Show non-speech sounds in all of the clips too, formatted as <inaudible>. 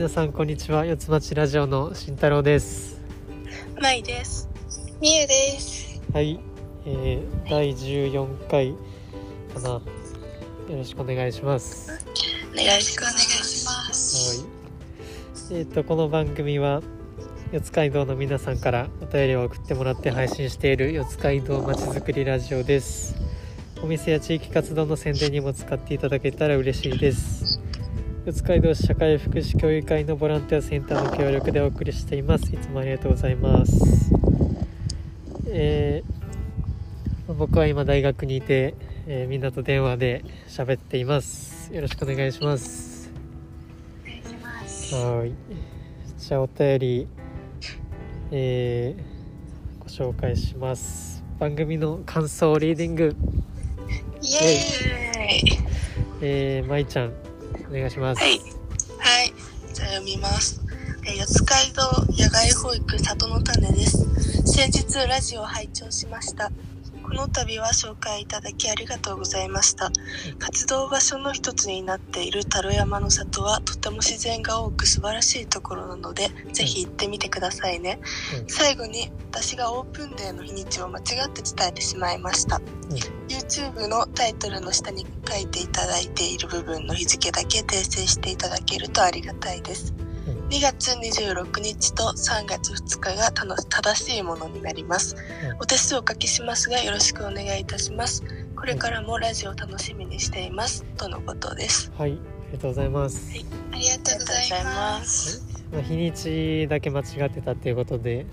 皆さんこんにちは。四つ町ラジオの慎太郎です。まいです。みゆです。はい、えー、第14回かな。よろしくお願いします。はお願いしお願いします。い。えっ、とこの番組は四街道の皆さんからお便りを送ってもらって配信している四街道まちづくりラジオです。お店や地域活動の宣伝にも使っていただけたら嬉しいです四街道市社会福祉協議会のボランティアセンターの協力でお送りしています。いつもありがとうございます。えー僕は今大学にいて、えーみんなと電話で喋っています。よろしくお願いします。はい。じゃあお便りえーご紹介します。番組の感想リーディング。イエーイ。えー、まいちゃんお願いしますはい。はい。じゃあ読みます。えー四街道野外保育里の種です。先日ラジオを拝聴しました。この度は紹介いただきありがとうございました。活動場所の一つになっているタロ山の里はとても自然が多く素晴らしいところなので、ぜひ行ってみてくださいね。うん。最後に私がオープンデーの日にちを間違って伝えてしまいました、YouTube のタイトルの下に書いていただいている部分の日付だけ訂正していただけるとありがたいです。うん2月26日と3月2日が正しいものになります。うん。お手数おかけしますがよろしくお願いいたします。これからもラジオ楽しみにしています。とのことです。はい。ありがとうございます、ありがとうございます。まあ、日にちだけ間違ってたっていうことで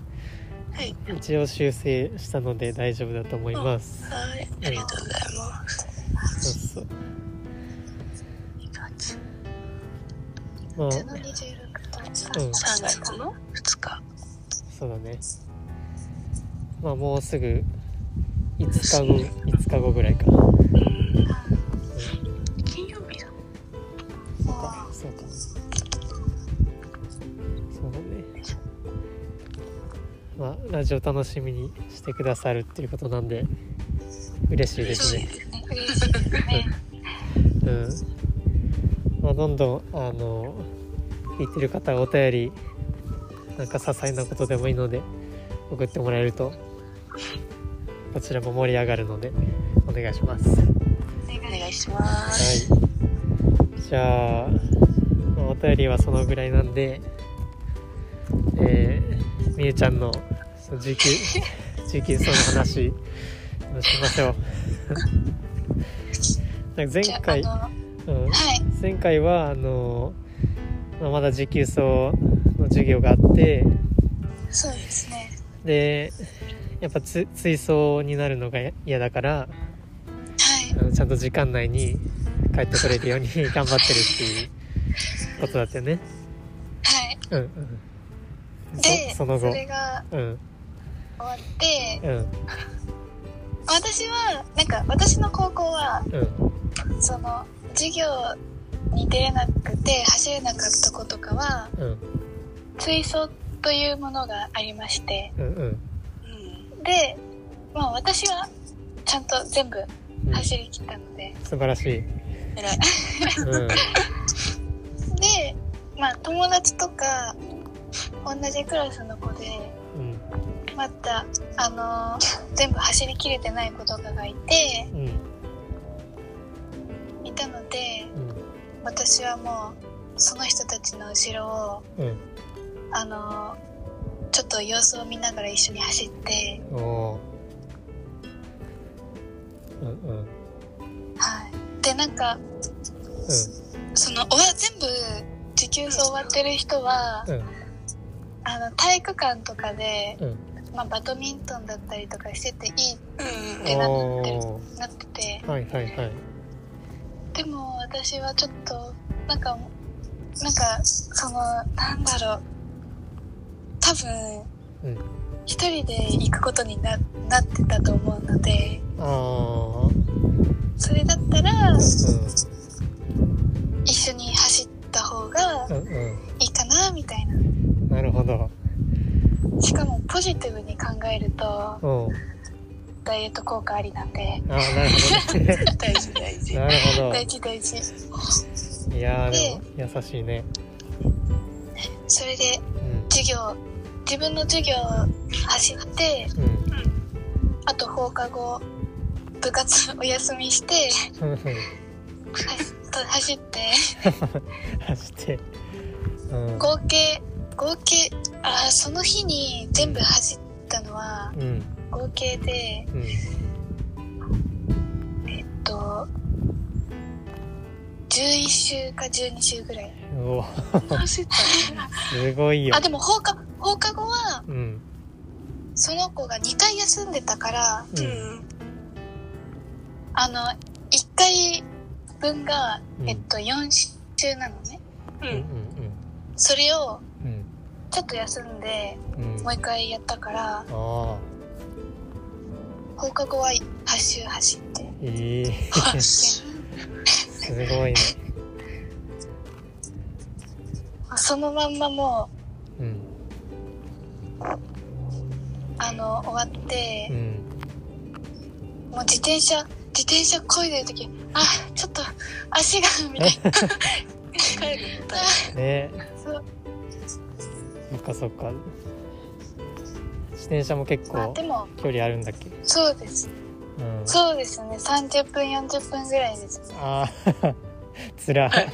はい。一応修正したので大丈夫だと思います。はい。ありがとうございます。そうそう。2月。まあ3月の2日。そうだね。まあもうすぐ5日後5日後ぐらいか。うん。金曜日だ。そうか。そうかそうだね。まあラジオ楽しみにしてくださるっていうことなんで嬉しいですね。ね。嬉しいですね。<laughs> うん。まあどんどんあの聞いてる方はお便りなんか些細なことでもいいので送ってもらえるとこちらも盛り上がるのでお願いしますおお願いしまはいす。じゃあ、まあお便りはそのぐらいなんで、えー、みゆちゃんのその時給 <laughs> 時給層の話をしましょう。<laughs> なんか前回、うん、い。前回はあの、まあ、まだ時給層の授業があってそうですね。でやっぱつ追走になるのが嫌だからはい。あのちゃんと時間内に帰ってこれるように <laughs> 頑張ってるっていうことだったよね。はい。うんうん。で、そその後。れがうん終わって、うん私は、なんか、私の高校は、うんその、授業に出れなくて走れなかった子とかは、うん。追走というものがありまして、うんうん。うん。で、まあ私はちゃんと全部うん。走り切ったので、素晴らしい。偉い。うん。で、まあ友達とか、同じクラスの子で、うん。また、あのー全部走りきれてない子とかがいて、うん。いたので、うん私はもう、その人たちの後ろを、うんあのーちょっと様子を見ながら一緒に走って。うんうんはい。で、なんか、その、おわ全部、持久走終わってる人は、うんあの、体育館とかで、うんまあ、バドミントンだったりとかしてていいっうんてなっておなってて、ーはいはいはい。でも私はちょっと、なんか、なんか、その、なんだろう、多分、うん一人で行くことにななってたと思うので。それだったら、う一緒に走った方がんうんういいかな、みたいな。ん。なるほど。しかも、ポジティブに考えると、うん。ダイエット効果ありなんで、ああ、なるほど <laughs> ね。大事大事。なるほ大事大事。ど。いやーでも優しいね。それでうん授業自分の授業走ってうんあと放課後部活お休みして走って <laughs> 走ってうん合計合計あーその日に全部走ったのはうん合計でうんえっと11週か12週ぐらい。<laughs> すごいよ。あでも放課放課後はうん。その子が2回休んでたからううん。んあの1回分が、うん。えっと4週なのね。ううんうん。ん。それをうん。ちょっと休んでうん。もう一回やったからああ放課後は8周走って。ええ走 <laughs> すごいね。そのまんまもうん。うあの終わってう、ん。もう自転車自転車漕いでる時あちょっと足がみたいな。<laughs> 帰る。ね。そっかそっか。自転車も結構あでも。距離あるんだっけ？そうです。うん。そうですね。30分40分ぐらいですね。ああ <laughs> つらい。<laughs>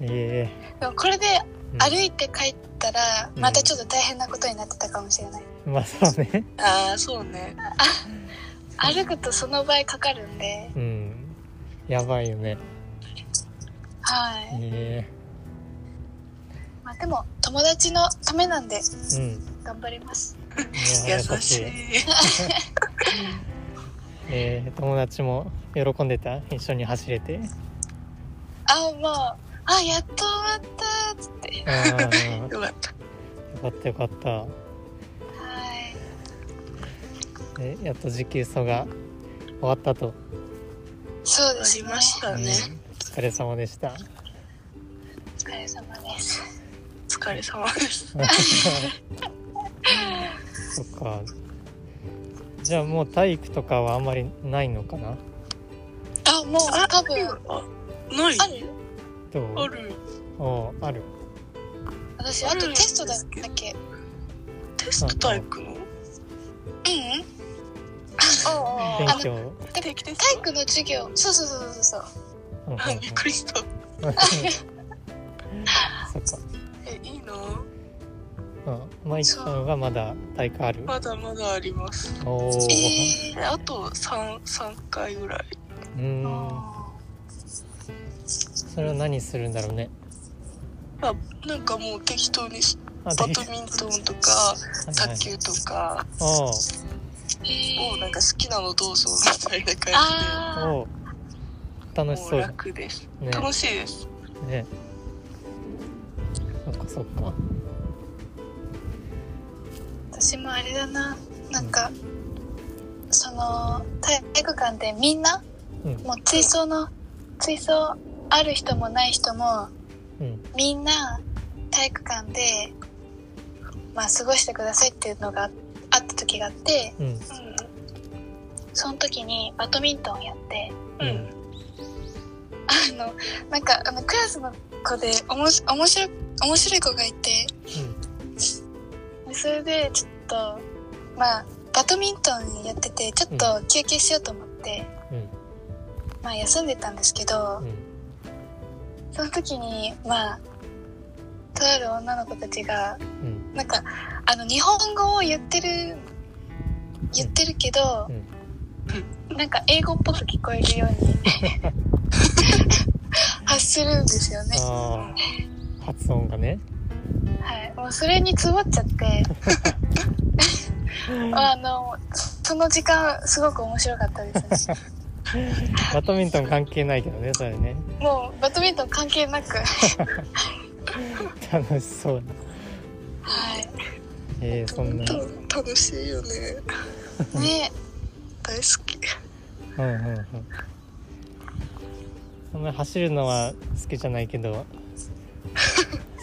えでもこれでえ歩いて帰ったらうん。またちょっと大変なことになってたかもしれない、うんまあそうね。ああそうね。歩くとその倍かかるんで。うん。やばいよね。はい、えまあ、でも友達のためなんでえうん。頑張ります。優しい。<laughs> えー友達も喜んでた？一緒に走れて？あもうあやっと終わったっつってよよかった。かったよかった。はい。えやっと持久走が終わったと、そうですね。ありましたうん。ね、お疲れ様でした。お疲れ様ですれ様です。<laughs> そっか。じゃあもう体育とかはあんまりないのかな？あもう多分。あない？あるどう？ある。おある。私あとテストだっけ？テスト体育の？うん。うん勉強。定期テスト体育の授業。そうそうそうそうそう。うんうんうん。あびっくりした。<laughs> そっかえいいなうんまいちゃんはまだ体育ある？まだまだあります。おおええあと三三回ぐらい。うーん。あそれは何するんだろうね？あなんかもう適当にあバドミントンとか卓球とか。おー。をなんか好きなのどうぞみたいな感あお楽しじでもそう楽です。楽しいです。ね。そっかそっか。私もあれだな。なんかその体育館でみんなうん。もう追走の追走ある人もない人もうん。みんな体育館でまあ過ごしてくださいっていうのがあった時があってうん。その時にバドミントンやってうん、うん。あのなんかあのクラスの子でおもし面白い面白い子がいて。でそれでちょっとまあバドミントンやっててちょっと休憩しようと思って、うん。まあ休んでたんですけど、うん。その時にまあとある女の子たちがうん。なんかあの日本語を言ってる言ってるけど、なんか英語っぽく聞こえるように <laughs> 発するんですよね。発音がね。はい、もうそれにつぼっちゃって。<laughs> あのその時間すごく面白かったです。ね <laughs> バドミントン関係ないけどねそれね。もうバドミントン関係なく。楽しそうだはい。えー、そんな。と楽しいよね。ね。大好き。うんうんうん。そんな走るのは好きじゃないけど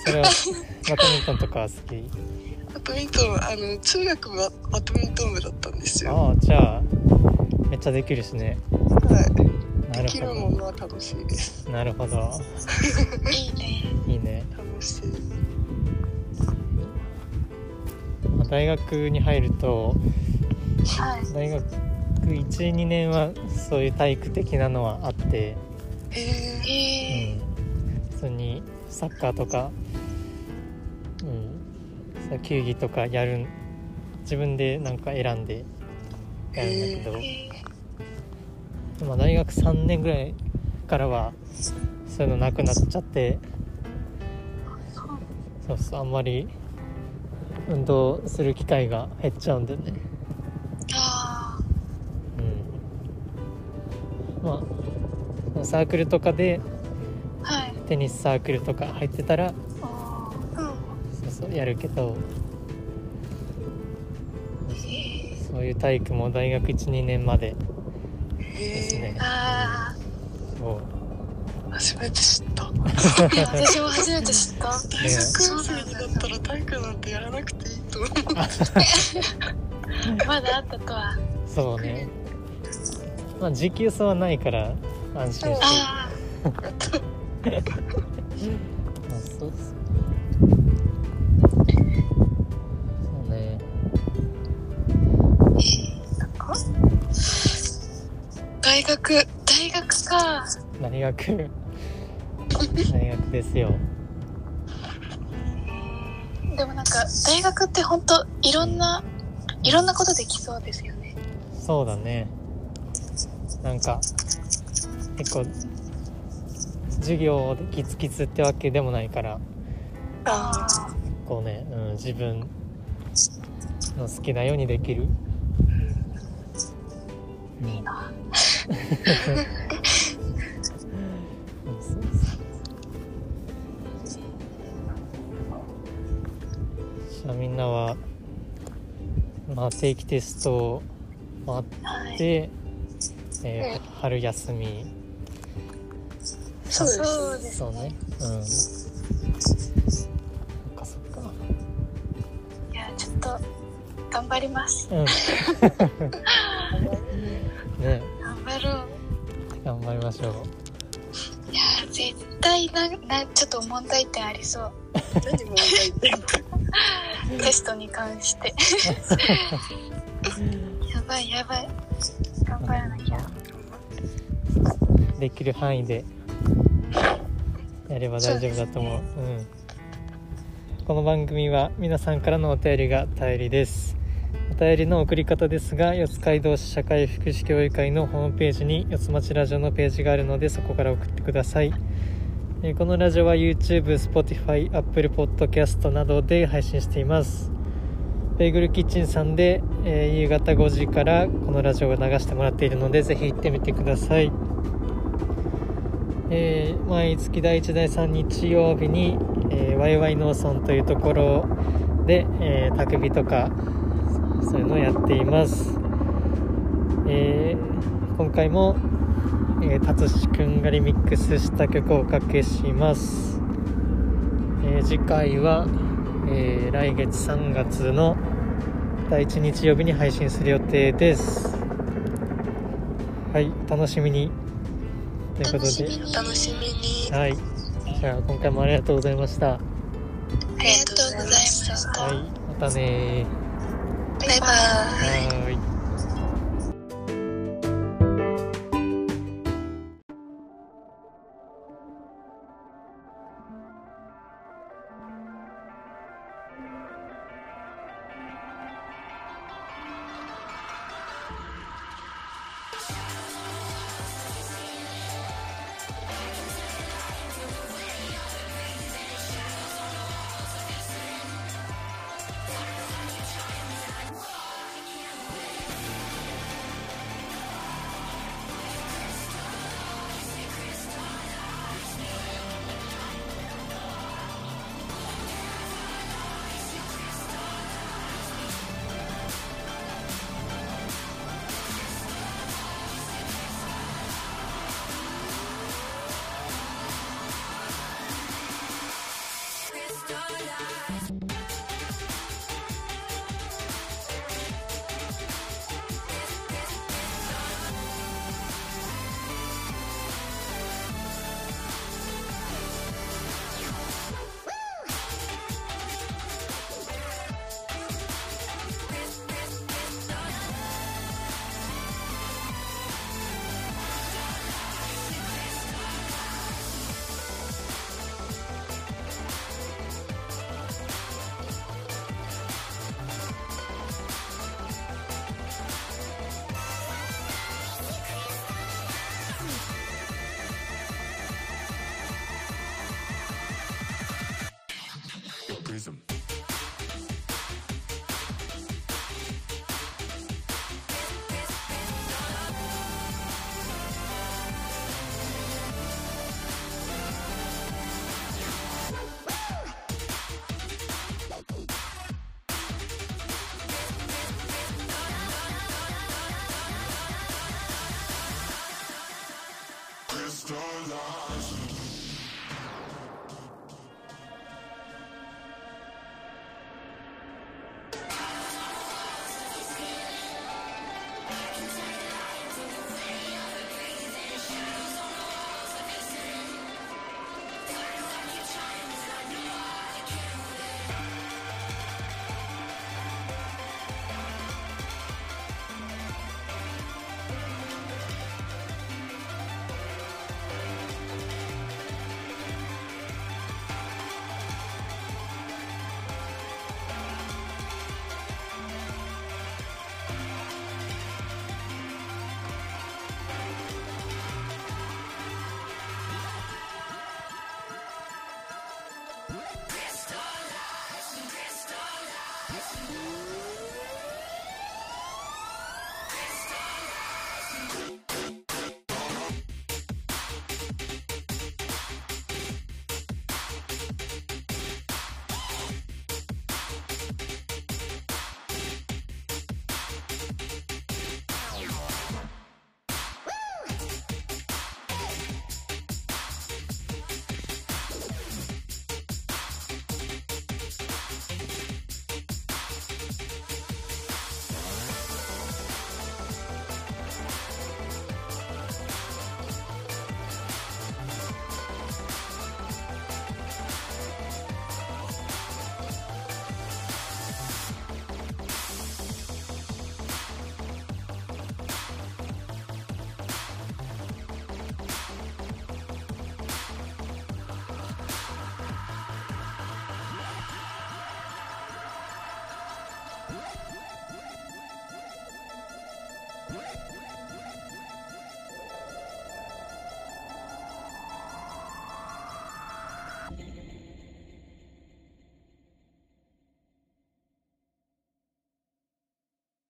それは <laughs> バドミントンとかは好き？バドミントンあの中学はバドミントン部だったんですよ。ああじゃあめっちゃできるしね。はい。なるできるもほのは楽しいです。どなるほど。<laughs> いいね。いいねしてまあ大学に入るとはい。大学12年はそういう体育的なのはあって、へえうん、普通にサッカーとか、うん、球技とかやる自分でなんか選んでやるんだけど、まあ、大学3年ぐらいからはそういうのなくなっちゃって。そう。そうあんまり運動する機会が減っちゃうんだよね。あうん。まあサークルとかでテニスサークルとか入ってたらそうそうやるけどそういう体育も大学12年までですね。あそう。初めて知った。あ私も初めて知った。大学生になったら体育なんてやらなくていいと思う。<laughs> まだあったとは。そうね。まあ持久走はないから安心し。てああそうそうそうね。大学大学か。大学大学ですよ。でもなんか大学って本当いろんないろんなことできそうですよね。そうだね。なんか結構授業でキツキツってわけでもないからあこうね、うん、自分の好きなようにできる、うん、いいな。<laughs> じゃあみんなは、まあ、定期テストもあっはい。て、えー。春休みそうです。そうですそうね。うん。そっかそっか。いやちょっと頑張ります。うん。<laughs> ね。頑張ろう。頑張りましょう。いや絶対ななちょっと問題点ありそう。何も書いてんテストに関して。<laughs> やばいやばい。頑張らなきゃ。できる範囲でやれば大丈夫だと思う。うん、この番組は皆さんからのお便りが頼りです。お便りの送り方ですが四街道市社会福祉協議会のホームページに四つ町ラジオのページがあるのでそこから送ってください。えこのラジオは YouTube、Spotify、Apple Podcast などで配信しています。ベーグルキッチンさんで、えー夕方5時からこのラジオを流してもらっているのでぜひ行ってみてください。えー毎月第1第3日曜日に、えー、ワイワイ農村というところで、えー、焚き火とかそういうのをやっています、えー今回も、えー、達志くんがリミックスした曲をおかけします、えー次回は、えー来月3月の第1日曜日に配信する予定です。はい楽しみに。ということで楽しみにお楽しみにはい。じゃあ今回もありがとうございました。ありがとうございましたはい。またねバイバイ